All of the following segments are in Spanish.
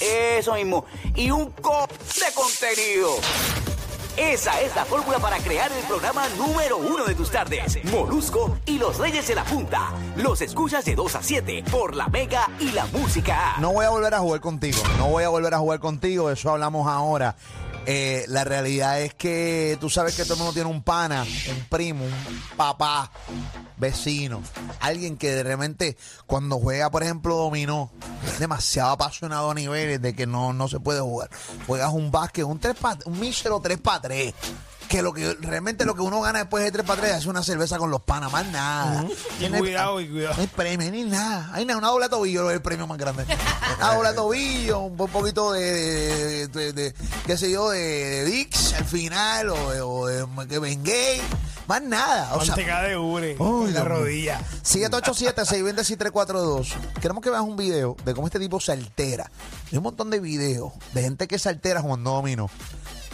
Eso mismo. Y un co de contenido. Esa es la fórmula para crear el programa número uno de tus tardes. Molusco y los Reyes de la Punta. Los escuchas de 2 a 7 por la Mega y la Música. No voy a volver a jugar contigo. No voy a volver a jugar contigo. Eso hablamos ahora. Eh, la realidad es que tú sabes que todo el mundo tiene un pana, un primo, un papá, vecino, alguien que de repente cuando juega, por ejemplo, dominó, es demasiado apasionado a niveles de que no, no se puede jugar. Juegas un básquet, un, tres pa- un mísero 3 para 3 que lo que realmente lo que uno gana después de 3 para 3 es una cerveza con los panas, más nada. Y Tiene- cuidado, y cuidado. no hay premio ni nada. Hay nada, una doble tobillo es el premio más grande. Una doble tobillo, un po- poquito de, de, de- de- qué sé yo, de, Dix al final o de, o de que. Más nada. O sea, de ure la rodilla. 787-620-6342. Queremos que veas un video de cómo este tipo se altera. Hay un montón de videos de gente que se altera jugando dominó.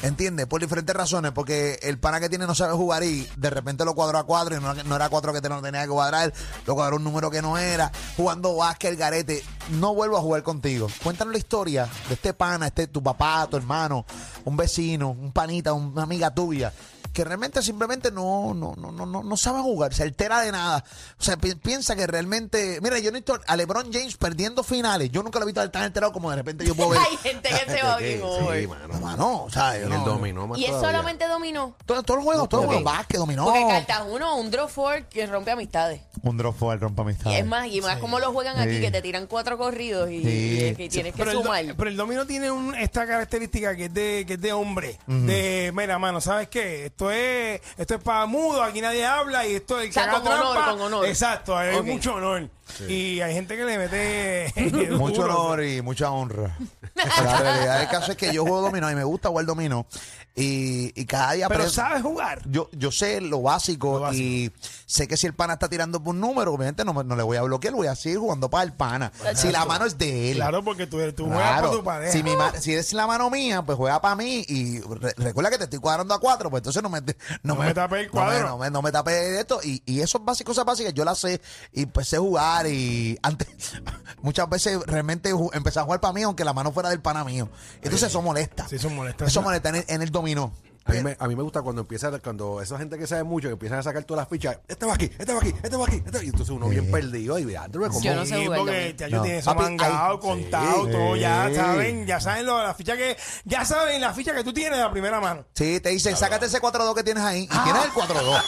¿Entiendes? Por diferentes razones. Porque el pana que tiene no sabe jugar y de repente lo cuadró a cuatro y no, era cuatro que te- no tenía que cuadrar. Lo cuadró un número que no era. Jugando básquet, garete. No vuelvo a jugar contigo. Cuéntanos la historia de este pana, este tu papá, tu hermano, un vecino, un panita, una amiga tuya que realmente simplemente no, no, no, no, no, no sabe jugar, se altera de nada. O sea, pi- piensa que realmente. Mira, yo no he visto a LeBron James perdiendo finales. Yo nunca lo he visto tan alterado como de repente yo puedo ver. Hay gente que se va bien hoy. Sí, mano. No, mano, o sea, yo no- el dominó más Y es todavía. solamente dominó. Todo- Todos los juegos, todos los juegos, básquet, dominó. Porque cartas uno, un draw four que rompe amistades. Un drop for rompa amistad. Y es más, y más como lo juegan aquí, Sí. que te tiran cuatro corridos y, Sí. y que tienes que Pero el, do- sumar. pero el dominó tiene un- esta característica que es de, que es de hombre. De, mira, mano, ¿sabes qué? Esto es esto es para mudo, aquí nadie habla y esto es el O sea, con honor, trampa. con honor. Exacto, hay Ok. mucho honor. Y hay gente que le mete Mucho duro. honor y mucha honra. La realidad del caso es que yo juego dominó y me gusta jugar dominó. Y, y cada día Pero aprendo- sabes jugar. Yo, yo sé lo básico, Lo básico. y sé que si el pana está tirando por un número, obviamente no, me- no le voy a bloquear, voy a seguir jugando para el pana. Si la mano es de él. Claro, porque tú, tú juegas Claro. para tu pareja. Si, mi ma- si es la mano mía, pues juega para mí y re- recuerda que te estoy cuadrando a cuatro, pues entonces no me, No me tapes el no me- cuadro. No me, no me tapes esto. Y, y esos básicos, cosas básicas, yo las sé y pues sé jugar y antes, muchas veces realmente empecé a jugar para mí, aunque la mano fuera del pana mío. Entonces eso molesta. Sí, eso molesta. Eso molesta en el, en el dominó. A mí, me, a mí me gusta cuando empieza, cuando esa gente que sabe mucho, que empiezan a sacar todas las fichas, este va aquí, este va aquí, este va aquí, este va aquí. Y entonces uno bien perdido y veándome como... Yo no sé Sí, jugar porque ya yo No. tiene eso Papi, mangado, contado, sí. todo, ya Sí. saben, ya saben lo, la ficha que, ya saben la ficha que tú tienes de la primera mano. Sí, te dicen, sácate ese 4-2 que tienes ahí. Y tienes el 4-2.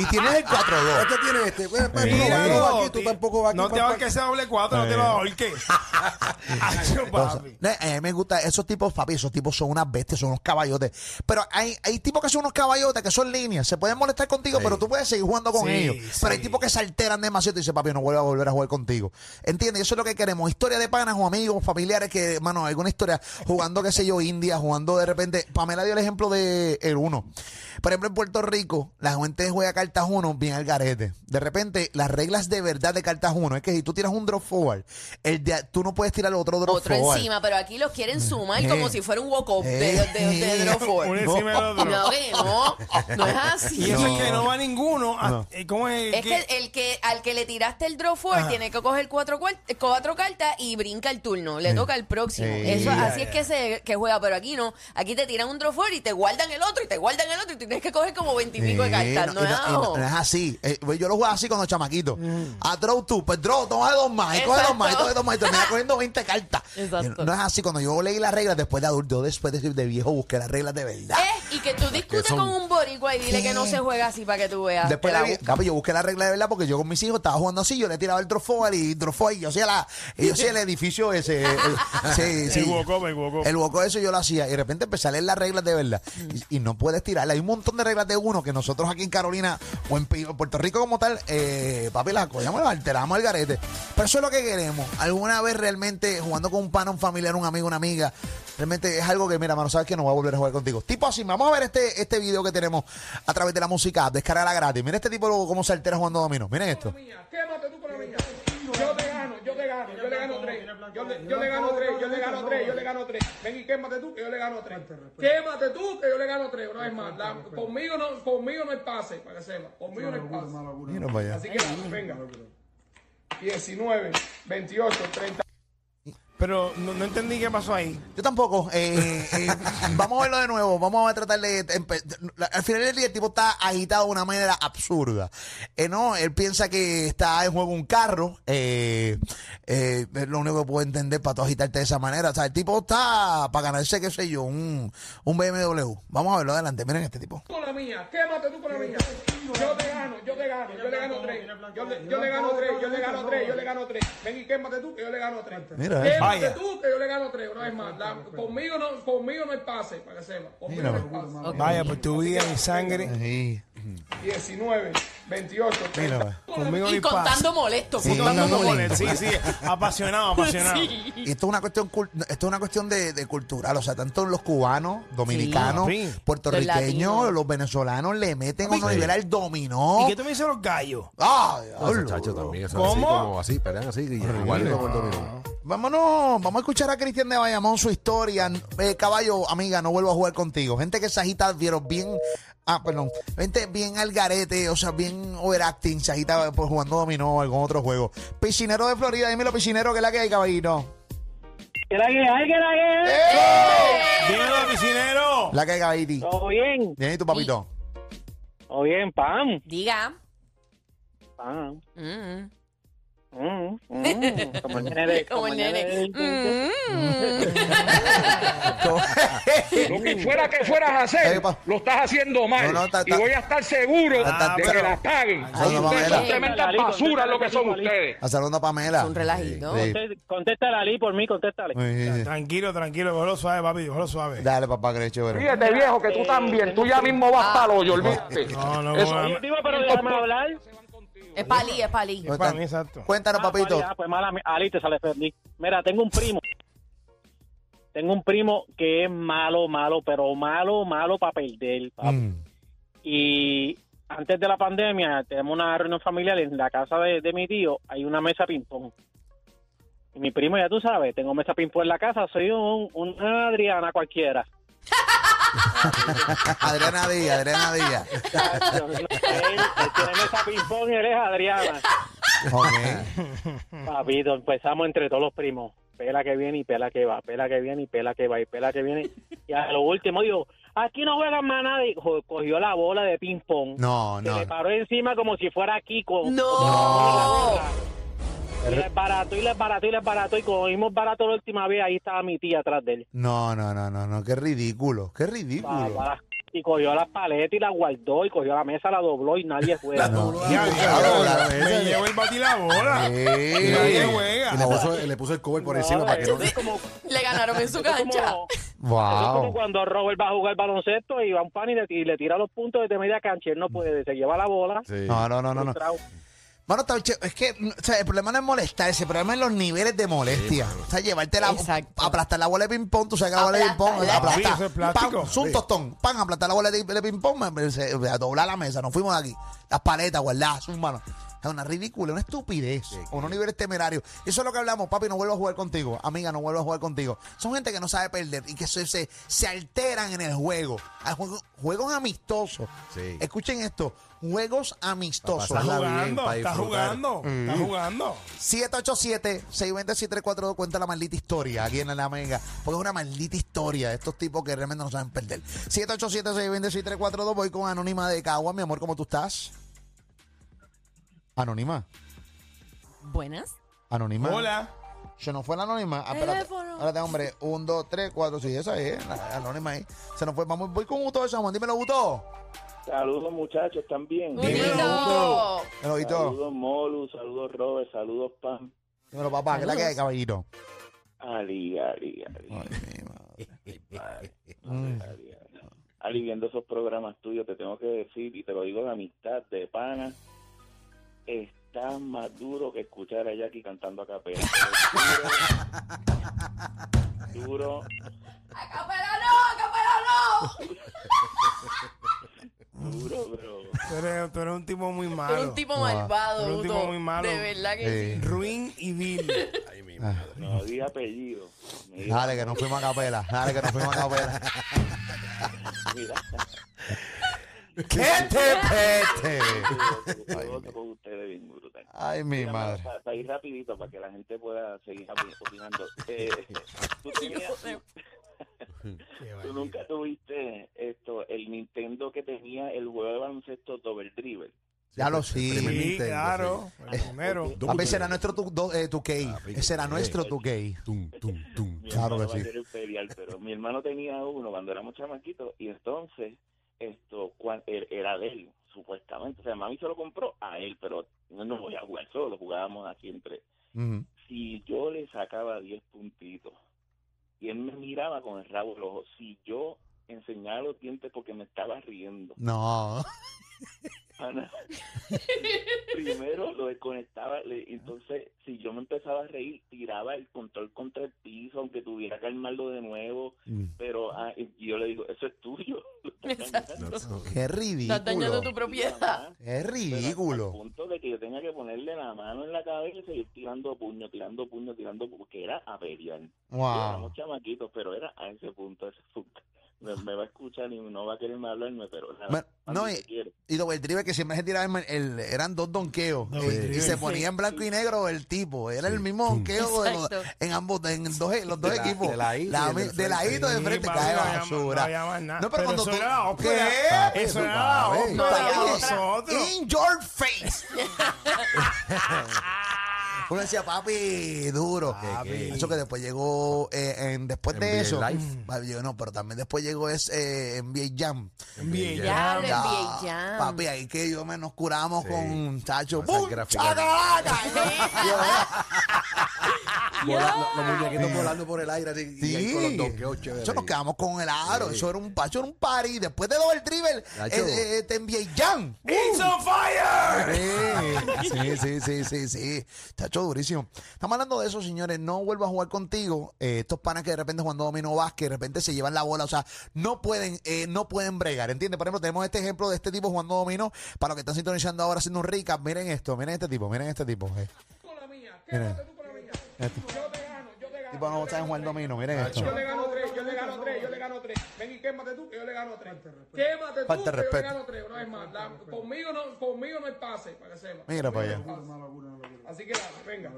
y tienes el 4-2. Este tiene este, pues, pues, tú no Mira, vas tú no vas aquí, no, tú tampoco vas aquí. No te pa- ahorques ese doble cuatro, no te lo. Acho, papi. No, A mí me gusta esos tipos, papi, esos tipos son unas bestias, son unos caballotes. Pero hay, hay tipos que son unos caballotes, que son líneas, se pueden molestar contigo, pero tú puedes seguir jugando con Sí, ellos. sí. Pero hay tipos que se alteran demasiado y te dicen, papi, no vuelvo a volver a jugar contigo. ¿Entiendes? Eso es lo que queremos. Historia de panas o amigos, familiares que, hermano, alguna historia jugando, qué sé yo, India, jugando de repente. Pamela dio el ejemplo de el uno. Por ejemplo, en Puerto Rico, la gente juega cartas uno bien al garete. De repente, las reglas de verdad de cartas uno es que si tú tiras un drop forward, el de, tú no puedes tirar otro drop Otro forward. encima, pero aquí los quieren sumar Eh. como si fuera un walk-up de, de, de, Eh. four. Uno encima del otro. No, que no, no es así. Y eso es que no va ninguno. a- No. eh, ¿Cómo es? Es que el que al que le tiraste el draw four Ajá. tiene que coger cuatro, cuatro cartas y brinca el turno. Le toca el próximo. Sí. Eso, Ya, así es que se que juega, pero aquí no. Aquí te tiran un draw four y te guardan el otro y te guardan el otro y tienes que coger como veintipico de Sí, cartas. No, y es y ajo. no es así. Eh, pues yo lo juego así cuando chamaquito. A draw tú, pues draw, toma dos más, y coge dos más, y coge dos más, y termina cogiendo 20 cartas. Exacto. Y No es así. Cuando yo leí las reglas después de adulto, después de, de viejo busqué las reglas de verdad. Eh, y que tú discutes son- con un boricua y dile que no se juega así para que tú veas. Después Te la vi- busca. papi, yo busqué la regla de verdad porque yo con mis hijos estaba jugando así, yo le tiraba el drop y drop y yo hacía la, y yo hacía el edificio ese. el- sí, sí. El walk-up, el walk-up. El eso yo lo hacía y de repente empecé a leer las reglas de verdad y, y no puedes tirarla. Hay un montón de reglas de uno que nosotros aquí en Carolina o en Pi- Puerto Rico como tal, eh, papi, las cogemos, las alteramos al garete. Pero eso es lo que queremos. Alguna vez realmente jugando con un pana, un familiar, un amigo, una amiga, realmente es algo que, mira, mano, sabes que no voy a volver a jugar contigo. Tipo así, vamos a ver este, este video que tenemos a través de la música, descargarla gratis. Mira este tipo cómo se altera jugando dominó. Miren esto. Quémate tú con la mía. Yo te gano, yo te gano, yo le gano tres. Yo le, yo le gano tres, yo le gano tres, yo le gano tres. Ven y quémate tú que yo le gano tres. Quémate tú que yo le gano tres. Una vez más. La- conmigo no, conmigo no hay pase, para que sepa. Conmigo no hay pase. Así que venga. 19, 28, 30. Pero no, no entendí qué pasó ahí. Yo tampoco. Eh, eh, vamos a verlo de nuevo. Vamos a tratar de. Al final del día, el tipo está agitado de una manera absurda. Eh, no, él piensa que está en juego un carro. Eh, eh, es lo único que puedo entender para tú agitarte de esa manera. O sea, el tipo está para ganarse, qué sé yo, un, un BMW. Vamos a verlo adelante. Miren este tipo. con la mía, quémate tú con la mía. Yo te gano, yo te gano, yo le gano tres. Yo le, le gano tres, yo le gano tres, yo le gano tres. Ven y quémate tú que yo le gano tres. Mira, eh. Quémate tú que yo le gano tres, una vez más. Conmigo no, conmigo no hay pase, para que sepa. Mira. Vaya, por tu vida y sangre. Sí. 19, 28, 30. Mira. Conmigo Y contando molesto. Sí. contando molesto. Sí, sí. Apasionado, apasionado. Y esto es una cuestión esto es una cuestión de, de cultural, o sea, tanto los cubanos, dominicanos, Sí. puertorriqueños, los, venezolanos le meten a nivel al dominó. ¿Y qué tú me dices los gallos? ¡Ah, diablo! muchachos también, eso ¿Cómo? así como así, pelean así, igual como el dominó. Vámonos, vamos a escuchar a Cristian de Bayamón su historia. Eh, caballo, amiga, no vuelvo a jugar contigo. Gente que se agita, vieron bien, ah, perdón, gente bien al garete, o sea, bien overacting, se agita por jugando dominó o algún otro juego. Piscinero de Florida, dímelo, piscinero, que es la que hay, caballito. ¿Qué la que hay? ¿Qué la que hay? Dímelo, piscinero. La que hay, caballito. ¿Todo bien? Bien, ¿y tu papito? ¿Todo bien? ¿Pam? Diga. ¿Pam? Mm. Mm, mm, como el nene de... Como el nene. Mm. Lo que fuera que fueras a Eh, hacer, lo estás haciendo mal. No, no, ta- y ta- voy a estar seguro ta- de pero- que la paguen. Ustedes son tremendas basuras lo que son ustedes. A saludando a Pamela. Un relajito. Sí. Conté- Contéstale a Ali por mí, contéstale. Sí, sí, sí. Tranquilo, tranquilo, cógelo suave, papi, cógelo suave. Dale, papá, que eres chévere. Fíjate, viejo, que tú también. Tú ya mismo vas para el hoyo, olvídate. No, no, Eso- no, pero déjame hablar. Es palí, es palí. Es para mí, exacto. Cuéntanos, Ah, papito. vale, ah, pues mala, mi- Ali te sale perdí. Mira, tengo un primo. Tengo un primo que es malo, malo, pero malo, malo para perder. papi. Mm. Y antes de la pandemia, tenemos una reunión familiar en la casa de, de mi tío. Hay una mesa ping-pong. Y mi primo, ya tú sabes, tengo mesa ping-pong en la casa. Soy un, una Adriana cualquiera. Adriana Díaz, Adriana Díaz. él, él tiene mesa ping-pong y él es Adriana. Ok. Papito, empezamos entre todos los primos. Pela que viene y pela que va, pela que viene y pela que va y pela que viene. Y a lo último digo, aquí no juegan más nadie. Jo- Cogió la bola de ping pong. No, Se no. le paró encima como si fuera Kiko. No. Y les barató y les barató y les barató. Y como vimos barato la última vez, ahí estaba mi tía atrás de él. No, no, no, no, no, qué ridículo, qué ridículo. Y cogió las paletas y las guardó y cogió la mesa, la dobló y nadie juega. No. Ya, Claro, ya, la me llevo el bati y la bola. Sí. Y nadie juega. Y le puso, le puso el cover por encima para que no... Le ganaron en su cancha. es como cuando Robert va a jugar baloncesto y va a un pan y le, y le tira los puntos desde media cancha. Él no puede, se lleva la bola. Sí. No, no, no, no, no. frustrado. Mano, está che- es que o sea, el problema no es molestarse, el problema es los niveles de molestia. o sea, llevarte la, Exacto. aplastar la bola de ping-pong, tú sabes que la bola de ping-pong, aplastar. Es plástico. Pan, un tostón, pan, aplastar la bola de, de ping-pong, me- se- a doblar la mesa, nos fuimos de aquí. Las paletas, guardadas, sus manos. Es una ridícula, una estupidez, unos niveles temerarios. Y eso es lo que hablamos, papi, no vuelvo a jugar contigo. Amiga, no vuelvo a jugar contigo. Son gente que no sabe perder y que se, se, se alteran en el juego. Hay juego- juegos amistosos. Sí. Escuchen esto, juegos amistosos. Está jugando, está disfrutar. jugando, está jugando. 787-620-6342 cuenta la maldita historia aquí en la Mega. Porque es una maldita historia de estos tipos que realmente no saben perder. 787-620-6342 voy con Anónima de Cagua. Mi amor, ¿cómo tú estás? Anónima. Buenas. Anónima. Hola. Se nos fue la anónima. Ah, espérate, Teléfono. espérate, hombre. Un, dos, tres, cuatro. Sí, esa es. La anónima ahí. Se nos fue. Vamos, voy con Uto de San Juan. Dímelo, Uto. Saludos muchachos también. Dímelo, Uto. Saludos Molu, saludos Robert, saludos Pam. Dímelo, papá. ¿Qué es la que hay, caballito? Ali, Ali, Ali. Ay, mi madre. Ali, Ali. Ali, viendo esos programas tuyos, te tengo que decir, y te lo digo de amistad, de pana, está más duro que escuchar a Jackie cantando a capela. Duro, duro, ¡Acapela no! ¡Acapela no! duro, pero Tú eres, tú eres un tipo muy Tú malo. eres un tipo Wow. malvado, Eres un tipo muy malo. De verdad que sí. Sí. Ruin y vil. Ay, mi madre. no di apellido. Mira, Dale, que nos fuimos a capela. Dale, que nos fuimos a capela. mira, ¡Qué te pete! con ustedes bien brutal. Ay, mi Mira, madre. Para, para ir rapidito, para que la gente pueda seguir opi- opinando. Eh, tú, tenías- tú nunca tuviste esto, el Nintendo que tenía el juego de baloncesto Double Dribble. Ya lo Sí, sí. Nintendo, claro. sí. El primero. Papi, ese era nuestro tu, do- eh, 2K. Papi, Ese era sí. nuestro 2K. Tum, tum, tum. Mi Claro que a sí. imperial, pero mi hermano tenía uno cuando éramos chamaquitos y entonces esto er- era de él, supuestamente. O sea, mami se lo compró a él, pero no nos voy a jugar solo, jugábamos así entre. Ujú. Si yo le sacaba 10 puntitos y él me miraba con el rabo del ojo, si yo enseñaba los dientes porque me estaba riendo, No. Ana, primero lo desconectaba, le- entonces si yo me empezaba a reír, tiraba el control contra el piso, aunque tuviera que armarlo de nuevo, Mm. pero ah, yo le digo, eso es tuyo. lo estás dañando". No, no. Qué Estás dañando ridículo. tu propiedad. Qué Pero Al ridículo. punto de que yo tenía que ponerle la mano en la cabeza y seguir tirando puño, tirando puño, tirando puño, porque era a pelear. Wow. Éramos chamaquitos, pero era a ese punto, a ese punto. Me, va a escuchar y no va a quererme hablarme, pero Bueno, cuando no, y-. Y Double que siempre se tiraba el, el- eran dos donkeos. Double Y- se ponía en blanco y negro el tipo. Era el mismo donqueo de los- Exacto. en ambos, en dos, los dos De la- equipos. de mi- del de ladito de frente cae había- basura. no pero, Pero cuando eso tú. era la ¿Qué? Eso era la ópera. In your face. Uno decía, papi, duro. Papi. Eso que después llegó, eh, en, después de eso, Live. yo no, pero también después llegó ese eh, NBA Jam. Ya. NBA Jam. Papi, ahí que yo me nos curamos Sí. con Chacho. Gráficas. ¡Chacalaca! Los muñequitos volando por el aire así, y ahí con los donkeos chéveres. Eso nos quedamos con el aro. Sí. Eso era un pacho, era un party. Después de Double Dribble, Chacho. eh, eh, te envié Jam. It's on fire. Sí, sí, sí, sí, sí. Chacho, durísimo. Estamos hablando de eso, señores. No vuelvo a jugar contigo. Eh, estos panas que de repente jugando dominó básquet, de repente se llevan la bola. O sea, no pueden, eh, no pueden bregar. ¿Entiendes? Por ejemplo, tenemos este ejemplo de este tipo jugando dominó. Para los que están sintonizando ahora haciendo un recap, miren esto, miren este tipo, miren este tipo. eh. Este Yo te gano, yo te gano. tipo no saben jugar dominó, miren esto. Yo le gano tres, yo le gano tres, yo le gano tres. Ven y quémate tú, que yo le gano tres. Quémate tú, que yo le respeto. gano tres. Una vez más. La- conmigo, no, conmigo no hay pase, para que sepa. Mira para allá. Así que dale, venga.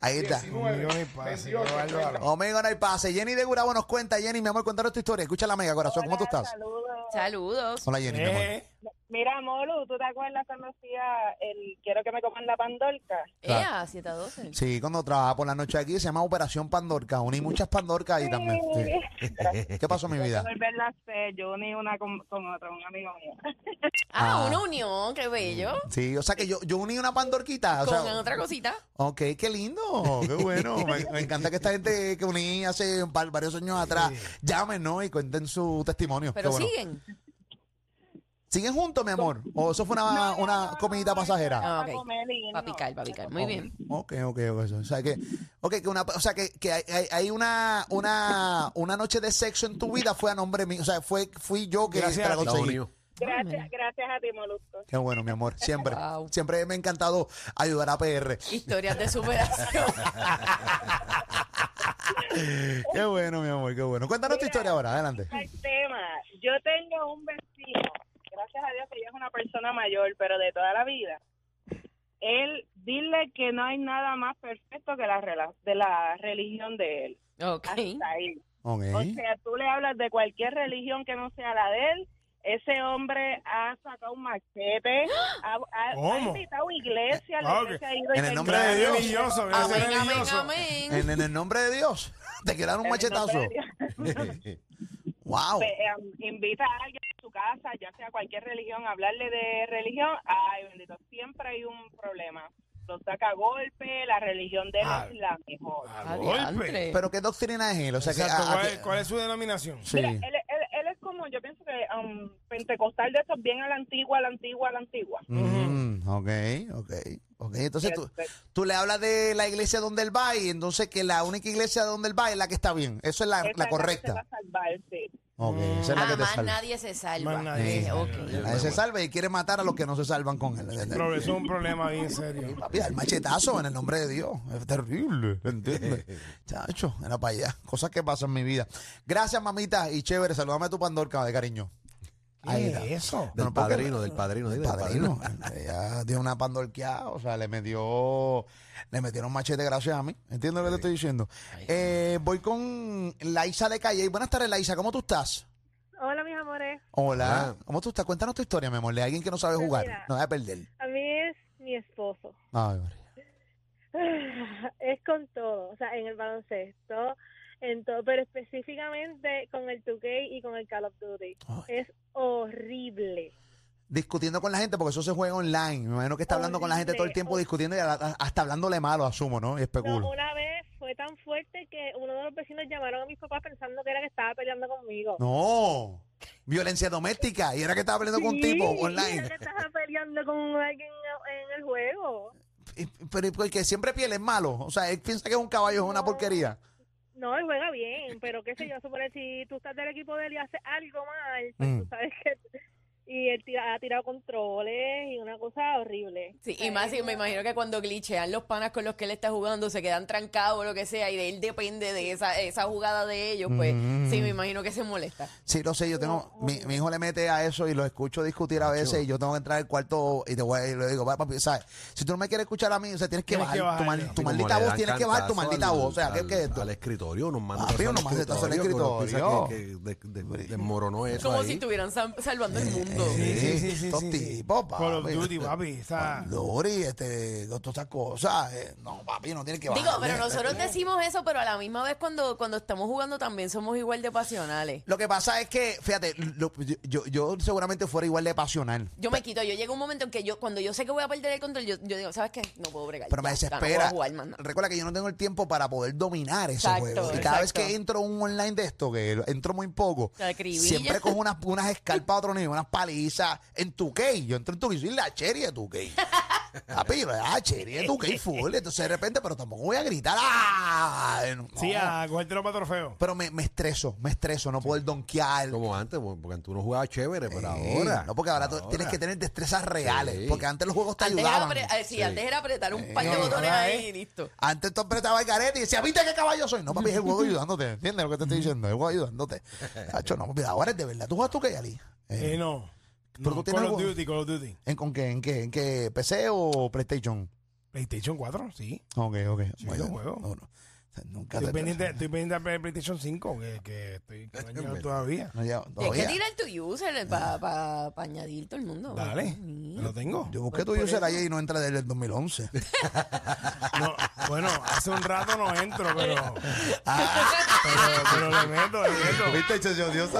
Ahí está. 19, Conmigo no hay pase, 28, qué bárbaro. 30. Omega no hay pase. Jenny de Gurabo nos cuenta. Jenny, mi amor, cuéntanos tu historia. Escucha la mega, corazón. ¿Cómo tú estás? Saludos. Saludos. Hola, Jenny, mi amor. Eh, Mira, Molu, ¿tú te acuerdas cuando hacía el Quiero que me coman la pandorca? Ea, 7 a 12. Sí, cuando trabajaba por la noche aquí, se llama Operación Pandorca. Uní muchas Pandorcas ahí también. Sí. ¿Qué pasó, mi vida? Volverla a hacer, yo uní una con, con otro, un amigo mío. Ah, Ah. una unión, qué bello. Sí, o sea que yo, yo uní una Pandorquita. O Con sea, otra cosita. Ok, qué lindo, qué bueno. Me, me encanta que esta gente que uní hace un par- varios años atrás llamen, ¿no? Y cuenten su testimonio. Pero Qué bueno. siguen. ¿Siguen juntos, mi amor? ¿O eso fue una, una comidita pasajera? Ah, ok. Para no. picar, para picar. Muy bien. Ok, ok, ok. O sea que, okay, que, una, o sea que, que hay, hay- hay una, una, una noche de sexo en tu vida fue a nombre mío. O sea, fue, fui yo que Gracias te la a conseguí. Gracias, gracias a ti, Molusco. Qué bueno, mi amor. Siempre, Wow. siempre me ha encantado ayudar a PR. Historias de superación. Qué bueno, mi amor, qué bueno. Cuéntanos tu historia ahora, adelante. El tema, yo tengo un vecino, gracias a Dios que ella es una persona mayor, pero de toda la vida. Él, dile que no hay nada más perfecto que la, rela- de la religión de él. Ok. Hasta ahí. O sea, tú le hablas de cualquier religión que no sea la de él. Ese hombre ha sacado un machete, ha, ha- invitado la Ah, ok. iglesia ha ido En el nombre de Dios. religioso, Amén, amén, religioso. amén. En, en el nombre de Dios. Te quedaron un machetazo. Wow. Pe- eh, invita a alguien casa, ya sea cualquier religión, hablarle de religión, ay bendito, siempre hay un problema. Lo saca a golpe, la religión de él Ah. es la mejor. A golpe. Pero ¿qué doctrina es él? O sea, que, Exacto, a- a ¿cuál, que- es- cuál es su denominación? Sí. Mira, él, él, él es como, yo pienso que um, pentecostal de esos bien a la antigua, a la antigua, a la antigua. Mm, ok, ok. Ok, entonces tú, tú le hablas de la iglesia donde él va y entonces que la única iglesia donde él va es la que está bien. Eso es la, Esa la es que correcta. se va a salvar, sí. Ok, esa es la Ah, que te más salva. nadie se salva. Más nadie Sí. se Ok. Nadie se salva y quiere matar a los que no se salvan con él. Pero eso es un problema bien serio. Papi, el machetazo en el nombre de Dios. Es terrible, ¿entiendes? Chacho, era para allá. Cosas que pasan en mi vida. Gracias, mamita, y chévere. Saludame a tu Pandorca de cariño. Ahí ¿Qué es eso? Del No, porque- padrino, del padrino. del Padrino. Ella dio una pandorqueada, o sea, le metió, le metieron machete gracias a mí. ¿Entiendes lo que te estoy diciendo? Eh, voy con Laisa de Calle. Buenas tardes, Laisa. ¿Cómo tú estás? Hola, mis amores. Hola. Hola. ¿Cómo tú estás? Cuéntanos tu historia, mi amor. De alguien que no sabe Pues jugar. mira. No va a perder. A mí es mi esposo. Ay, María. es con todo, o sea, en el baloncesto, en todo, pero específicamente con el 2K y con el Call of Duty. Ay. Es horrible. Discutiendo con la gente, porque eso se juega online. Me imagino que está hablando con la gente todo el tiempo Horrible. discutiendo y hasta hablándole malo, asumo, ¿no? Y No, especulo. una vez fue tan fuerte que uno de los vecinos llamaron a mis papás pensando que era que estaba peleando conmigo. No. Violencia doméstica. Y era que estaba peleando con un tipo era online. que estaba peleando con alguien en el juego. Y- Pero porque siempre piel es malo. O sea, él piensa que es un caballo, es una No. porquería. No, él juega bien, pero qué sé yo, suponer si tú estás del equipo de él y hace algo mal, pues Mm. tú sabes que... Y él tira- ha tirado controles y una cosa horrible. Sí, y más él me no- imagino que cuando glitchean los panas con los que él está jugando, se quedan trancados o lo que sea, y de él depende de esa, esa jugada de ellos, pues Mm. sí, me imagino que se molesta. Sí, lo sé, yo tengo, mi, mi hijo le mete a eso y lo escucho discutir a veces y yo tengo que entrar al cuarto y te voy y le digo, "Va, papi, ¿sabes? Si tú no me quieres escuchar a mí, o sea, tienes que Tienes bajar que tu, mal- tu Y maldita voz, tienes que bajar tu maldita al- voz. O sea, ¿qué, al- qué es esto? Al escritorio, nos mandan Papi, al escritorio. desmoronó eso Como ahí. si estuvieran sal- salvando el mundo. Sí, sí, sí, sí, Estos sí, sí. tipos, Call of papi. Duty, papi. esa- Dori, este, todas estas cosas. eh, no, papi, no tiene que bajar. Digo, pero nosotros decimos eso, pero a la misma vez cuando, cuando estamos jugando también somos igual de pasionales. Lo que pasa es que, fíjate, lo- yo, yo, yo seguramente fuera igual de pasional. Yo me quito, yo llego a un momento en que yo, cuando yo sé que voy a perder el control, yo, yo digo, ¿sabes qué? No puedo bregar. Pero me ya, desespera. jugar. Recuerda que yo no tengo el tiempo para poder dominar ese Exacto, juego. Y cada vez que entro un online de esto, que entro muy poco, siempre cojo unas, unas escarpas a otro nivel, unas palizas en tu Yo entro en tu soy la cherry de tu Papi, la cherry de tu full. Entonces de repente, pero tampoco voy a gritar. ¡Ah! No. Sí, a cogértelo para trofeo. Pero me, me estreso, me estreso, no poder donkear. Como antes, porque antes uno jugaba chévere, pero Sí, ahora. No, porque ahora, tú tienes que tener destrezas reales. Sí. Porque antes los juegos te Antes ayudaban. eh, sí, antes era apretar un par de No, botones ahí es- y listo. Antes tú apretabas el garete y decías, ¿viste qué caballo soy? No, papi, es el juego ayudándote. ¿Entiendes lo que te estoy diciendo? Es el juego ayudándote. Cacho, no, papi, ahora es de verdad. ¿Tú juegas tú qué, Ali? Eh, Eh, no. Pero tú tienes Call of algo- Duty, Call of Duty. ¿en, ¿Con qué? ¿En qué? ¿En qué? ¿PC o PlayStation? PlayStation 4, sí. Ok, ok. Bueno, juego. no, no. Nunca Estoy te- pendiente, estoy pendiente de PlayStation 5, que, que estoy que no todavía. no llevo- Tienes todavía. que tirar tu user para añadir todo el mundo. Dale, Sí. lo tengo. Yo busqué tu Por user eso. ayer y no entra desde el 2011. No, bueno, hace un rato no entro, pero, Ah. pero, pero le meto, le meto. ¿Viste? Se Dios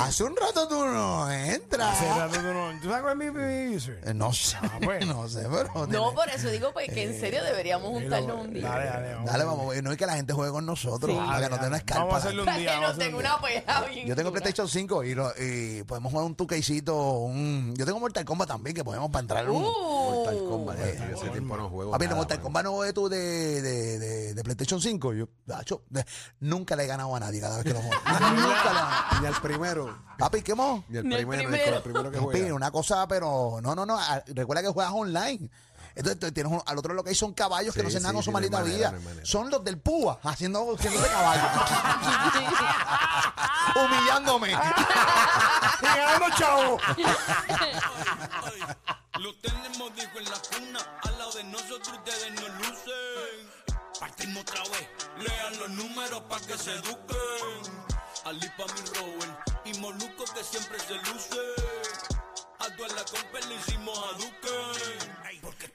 Hace un rato tú no entras. Hace rato tú no. ¿Tú sabes cuál es mi, mi user? Eh, No sé, pues. no sé, pero... No, por eso digo pues que en serio deberíamos juntarnos un día. Dale, dale, vamos. Dale, vamos, no es que la gente juegue con nosotros, Sí. para que no tenga una escarpa. Vamos a hacerlo un día. no día. una pela bien Yo tengo dura. PlayStation 5 y, lo- y podemos jugar un tuquecito, un... Yo tengo Mortal Kombat también, que podemos para entrar un... Mortal Uh, Kombat, eh, yo hace tiempo no juego. Papi, el nada, Mortal mano. Kombat nuevo de tu de, de, de, de PlayStation 5, yo, gacho, de- nunca le he ganado a nadie cada vez que lo juego. nunca le he ganado. Ni al primero. Papi, ¿qué más? Ni al Ni al primero, ni primero. que Papi, juega. una cosa, pero no, no, no. Recuerda que juegas online. Entonces tú tienes un- al otro lo que hay son caballos que Sí, no se sí, nada su no hay maldita manera, vida. no hay manera. Son los del púa haciendo, haciendo de caballo. Humillándome. Y ganando chavo. Lo tenemos, dijo en la cuna, al lado de nosotros ustedes no lucen. Partimos otra vez, lean los números pa' que se eduquen. Ali pa' mi Robert y Moluco que siempre se luce. A toda la compa le hicimos a Duque.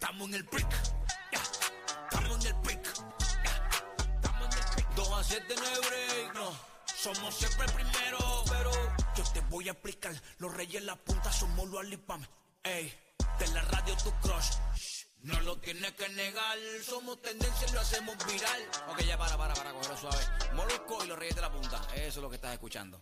Estamos en el pick, ya. Estamos en el pick, ya. Estamos en el pick. 2 a 7 no break, no. Somos siempre primero, pero yo te voy a explicar. Los reyes en la punta somos los alipam. Ey, de la radio tu crush. No lo tienes que negar, somos tendencia y lo hacemos viral. Ok, ya para, para, para, cogerlo suave. Molusco y los reyes de la punta, eso es lo que estás escuchando.